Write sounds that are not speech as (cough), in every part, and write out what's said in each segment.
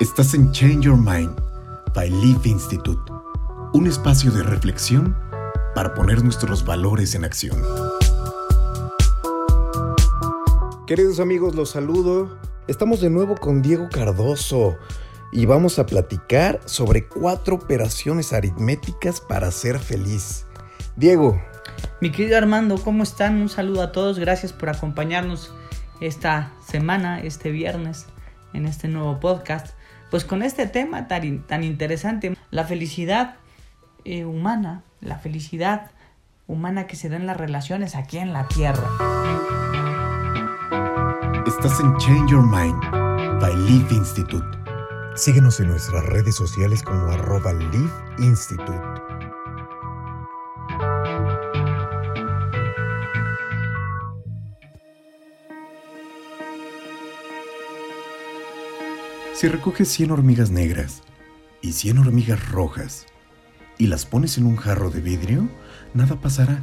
Estás en Change Your Mind by Leaf Institute, un espacio de reflexión para poner nuestros valores en acción. Queridos amigos, los saludo. Estamos de nuevo con Diego Cardoso y vamos a platicar sobre cuatro operaciones aritméticas para ser feliz. Diego. Mi querido Armando, ¿cómo están? Un saludo a todos. Gracias por acompañarnos esta semana, este viernes, en este nuevo podcast. Pues con este tema tan, tan interesante, la felicidad eh, humana, la felicidad humana que se da en las relaciones aquí en la Tierra. Estás en Change Your Mind by Leaf Institute. Síguenos en nuestras redes sociales como arroba Leaf Institute. Si recoges 100 hormigas negras y 100 hormigas rojas y las pones en un jarro de vidrio, nada pasará.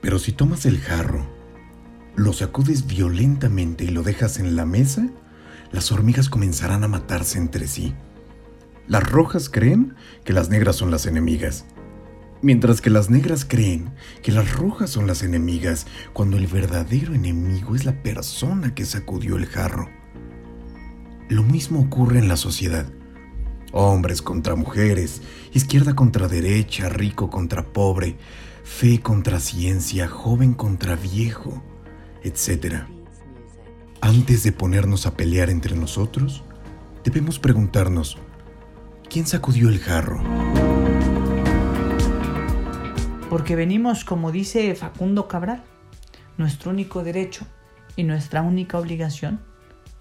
Pero si tomas el jarro, lo sacudes violentamente y lo dejas en la mesa, las hormigas comenzarán a matarse entre sí. Las rojas creen que las negras son las enemigas, mientras que las negras creen que las rojas son las enemigas, cuando el verdadero enemigo es la persona que sacudió el jarro. Lo mismo ocurre en la sociedad. Hombres contra mujeres, izquierda contra derecha, rico contra pobre, fe contra ciencia, joven contra viejo, etc. Antes de ponernos a pelear entre nosotros, debemos preguntarnos, ¿quién sacudió el jarro? Porque venimos, como dice Facundo Cabral, nuestro único derecho y nuestra única obligación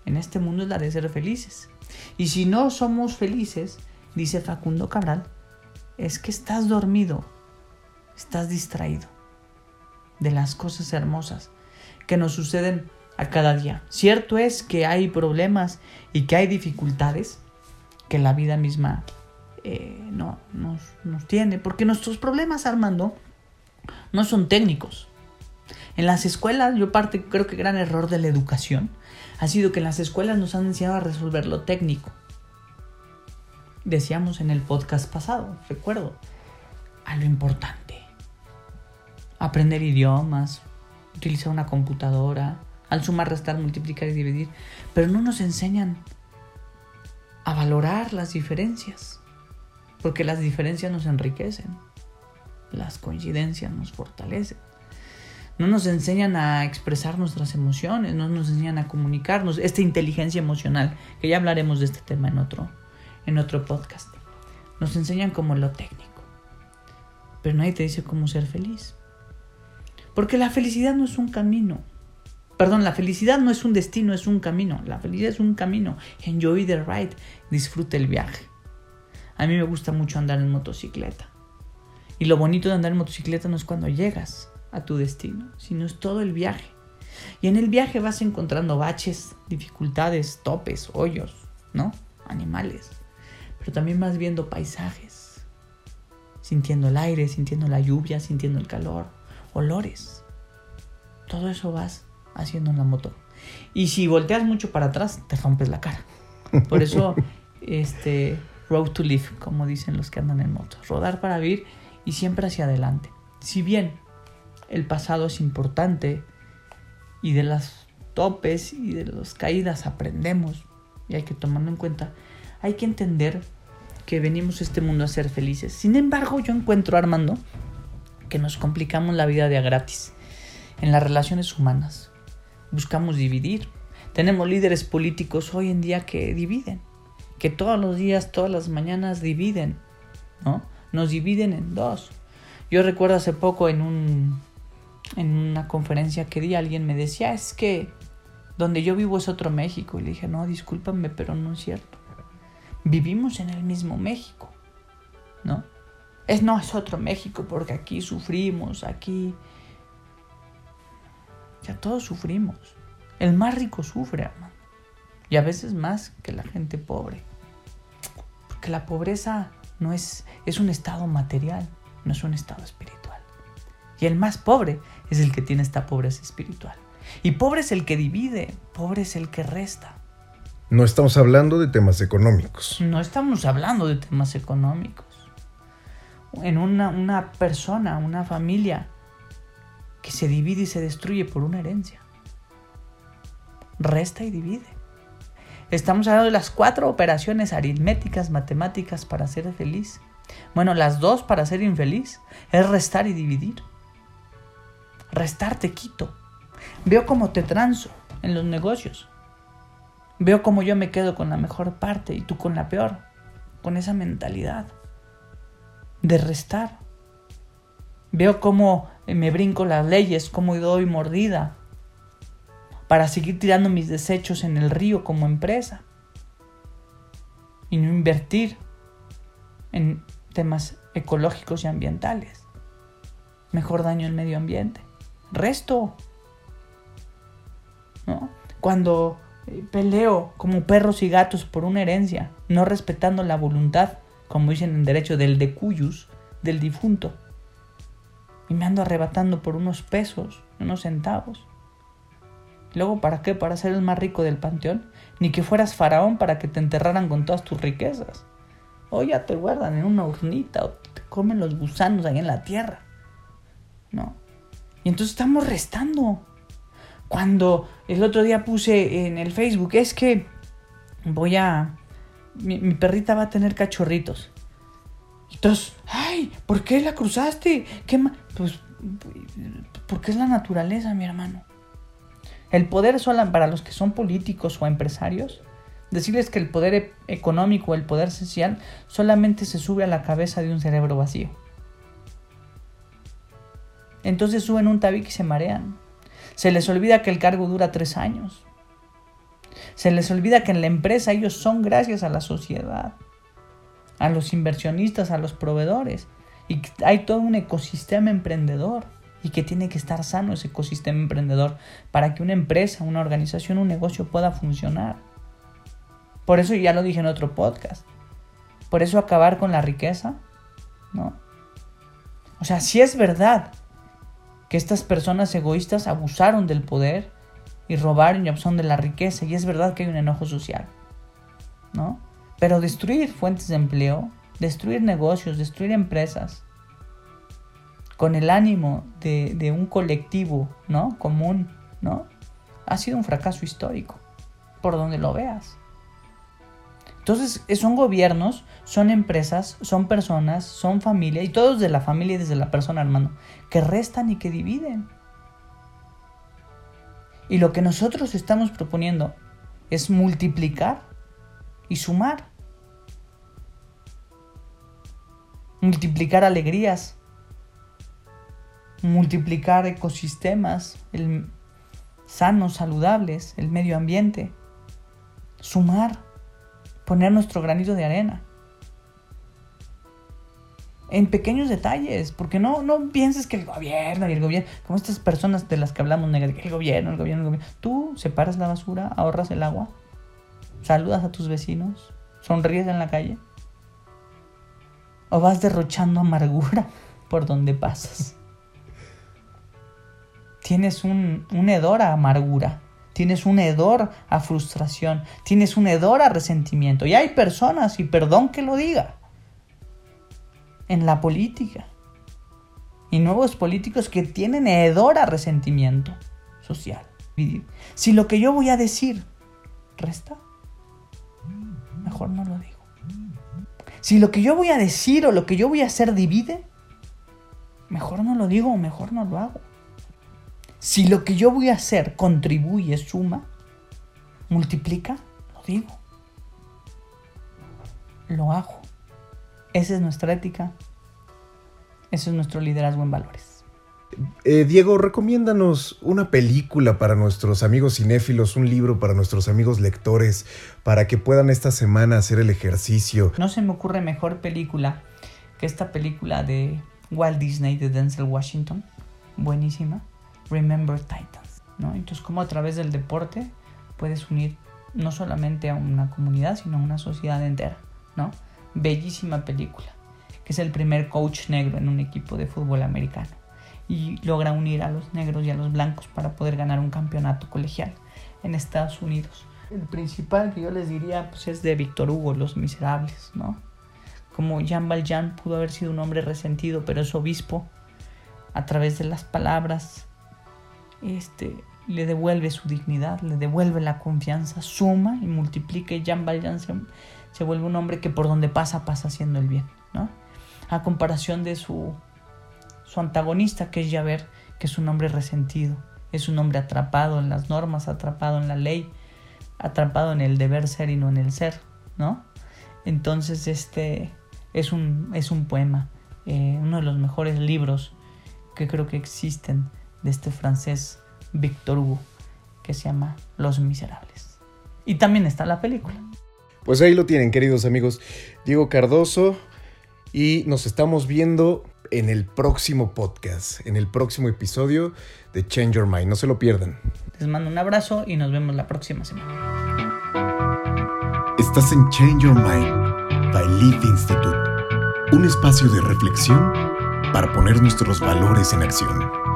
en este mundo es la de ser felices. Y si no somos felices, dice Facundo Cabral, es que estás dormido, estás distraído de las cosas hermosas que nos suceden a cada día. Cierto es que hay problemas y que hay dificultades que la vida misma eh, no, nos, nos tiene, porque nuestros problemas, Armando, no son técnicos. En las escuelas, yo parte, creo que gran error de la educación ha sido que en las escuelas nos han enseñado a resolver lo técnico. Decíamos en el podcast pasado, recuerdo, a lo importante. Aprender idiomas, utilizar una computadora, al sumar, restar, multiplicar y dividir, pero no nos enseñan a valorar las diferencias, porque las diferencias nos enriquecen, las coincidencias nos fortalecen no nos enseñan a expresar nuestras emociones, no nos enseñan a comunicarnos, esta inteligencia emocional, que ya hablaremos de este tema en otro, en otro podcast. Nos enseñan como lo técnico, pero nadie te dice cómo ser feliz. Porque la felicidad no es un camino. Perdón, la felicidad no es un destino, es un camino. La felicidad es un camino. Enjoy the ride, disfruta el viaje. A mí me gusta mucho andar en motocicleta. Y lo bonito de andar en motocicleta no es cuando llegas, a tu destino, sino es todo el viaje. Y en el viaje vas encontrando baches, dificultades, topes, hoyos, ¿no? Animales. Pero también vas viendo paisajes, sintiendo el aire, sintiendo la lluvia, sintiendo el calor, olores. Todo eso vas haciendo en la moto. Y si volteas mucho para atrás, te rompes la cara. Por eso, (laughs) este, road to live, como dicen los que andan en moto. Rodar para vivir y siempre hacia adelante. Si bien el pasado es importante y de las topes y de las caídas aprendemos y hay que tomarlo en cuenta. Hay que entender que venimos a este mundo a ser felices. Sin embargo, yo encuentro, Armando, que nos complicamos la vida de a gratis en las relaciones humanas. Buscamos dividir. Tenemos líderes políticos hoy en día que dividen, que todos los días, todas las mañanas dividen, ¿no? Nos dividen en dos. Yo recuerdo hace poco en un en una conferencia que di, alguien me decía, es que donde yo vivo es otro México. Y le dije, no, discúlpame, pero no es cierto. Vivimos en el mismo México, ¿no? Es no, es otro México, porque aquí sufrimos, aquí... Ya todos sufrimos. El más rico sufre, hermano. Y a veces más que la gente pobre. Porque la pobreza no es, es un estado material, no es un estado espiritual. Y el más pobre es el que tiene esta pobreza espiritual. Y pobre es el que divide, pobre es el que resta. No estamos hablando de temas económicos. No estamos hablando de temas económicos. En una, una persona, una familia que se divide y se destruye por una herencia. Resta y divide. Estamos hablando de las cuatro operaciones aritméticas, matemáticas para ser feliz. Bueno, las dos para ser infeliz es restar y dividir. Restar te quito. Veo cómo te transo en los negocios. Veo cómo yo me quedo con la mejor parte y tú con la peor. Con esa mentalidad de restar. Veo cómo me brinco las leyes, cómo doy mordida para seguir tirando mis desechos en el río como empresa y no invertir en temas ecológicos y ambientales. Mejor daño al medio ambiente. Resto. ¿No? Cuando eh, peleo como perros y gatos por una herencia, no respetando la voluntad, como dicen en derecho, del decuyus, del difunto. Y me ando arrebatando por unos pesos, unos centavos. Luego, ¿para qué? ¿Para ser el más rico del panteón? Ni que fueras faraón para que te enterraran con todas tus riquezas. O ya te guardan en una urnita o te comen los gusanos ahí en la tierra. ¿No? Y entonces estamos restando. Cuando el otro día puse en el Facebook, es que voy a... Mi, perrita va a tener cachorritos. Entonces, ay, ¿por qué la cruzaste? ¿Qué Pues porque es la naturaleza, mi hermano. El poder solo para los que son políticos o empresarios, decirles que el poder e-, económico o el poder social solamente se sube a la cabeza de un cerebro vacío. Entonces suben un tabique y se marean. Se les olvida que el cargo dura tres años. Se les olvida que en la empresa ellos son gracias a la sociedad, a los inversionistas, a los proveedores. Y hay todo un ecosistema emprendedor y que tiene que estar sano ese ecosistema emprendedor para que una empresa, una organización, un negocio pueda funcionar. Por eso ya lo dije en otro podcast. Por eso acabar con la riqueza, ¿no? O sea, si es verdad que estas personas egoístas abusaron del poder y robaron y abusaron de la riqueza. Y es verdad que hay un enojo social, ¿no? Pero destruir fuentes de empleo, destruir negocios, destruir empresas, con el ánimo de, de un colectivo, ¿no? Común, ¿no? Ha sido un fracaso histórico, por donde lo veas. Entonces, son gobiernos, son empresas, son personas, son familia, y todos de la familia y desde la persona, hermano, que restan y que dividen. Y lo que nosotros estamos proponiendo es multiplicar y sumar. Multiplicar alegrías, multiplicar ecosistemas sanos, saludables, el medio ambiente, sumar poner nuestro granito de arena. En pequeños detalles, porque no, no pienses que el gobierno y el gobierno, como estas personas de las que hablamos, el gobierno, el gobierno, el gobierno. Tú separas la basura, ahorras el agua, saludas a tus vecinos, sonríes en la calle, o vas derrochando amargura (laughs) por donde pasas. Tienes un, un hedor a amargura tienes un hedor a frustración, tienes un hedor a resentimiento. Y hay personas, y perdón que lo diga, en la política. Y nuevos políticos que tienen hedor a resentimiento social. Si lo que yo voy a decir resta, mejor no lo digo. Si lo que yo voy a decir o lo que yo voy a hacer divide, mejor no lo digo o mejor no lo hago. Si lo que yo voy a hacer contribuye, suma, multiplica, lo digo. Lo hago. Esa es nuestra ética. Ese es nuestro liderazgo en valores. Eh, Diego, recomiéndanos una película para nuestros amigos cinéfilos, un libro para nuestros amigos lectores, para que puedan esta semana hacer el ejercicio. No se me ocurre mejor película que esta película de Walt Disney de Denzel Washington. Buenísima. Remember Titans, ¿no? Entonces, cómo a través del deporte puedes unir no solamente a una comunidad, sino a una sociedad entera, ¿no? Bellísima película, que es el primer coach negro en un equipo de fútbol americano y logra unir a los negros y a los blancos para poder ganar un campeonato colegial en Estados Unidos. El principal que yo les diría pues, es de Víctor Hugo, Los Miserables, ¿no? Como Jean Valjean pudo haber sido un hombre resentido, pero es obispo, a través de las palabras, este, le devuelve su dignidad, le devuelve la confianza, suma y multiplica y Jean Valjean se, se vuelve un hombre que por donde pasa, pasa haciendo el bien, ¿no? A comparación de su, su antagonista, que es Javert, que es un hombre resentido, es un hombre atrapado en las normas, atrapado en la ley, atrapado en el deber ser y no en el ser, ¿no? Entonces este es un, es un poema, eh, uno de los mejores libros que creo que existen de este francés Victor Hugo, que se llama Los Miserables. Y también está la película. Pues ahí lo tienen, queridos amigos. Diego Cardoso, y nos estamos viendo en el próximo podcast, en el próximo episodio de Change Your Mind. No se lo pierdan. Les mando un abrazo y nos vemos la próxima semana. Estás en Change Your Mind by Leaf Institute, un espacio de reflexión para poner nuestros valores en acción.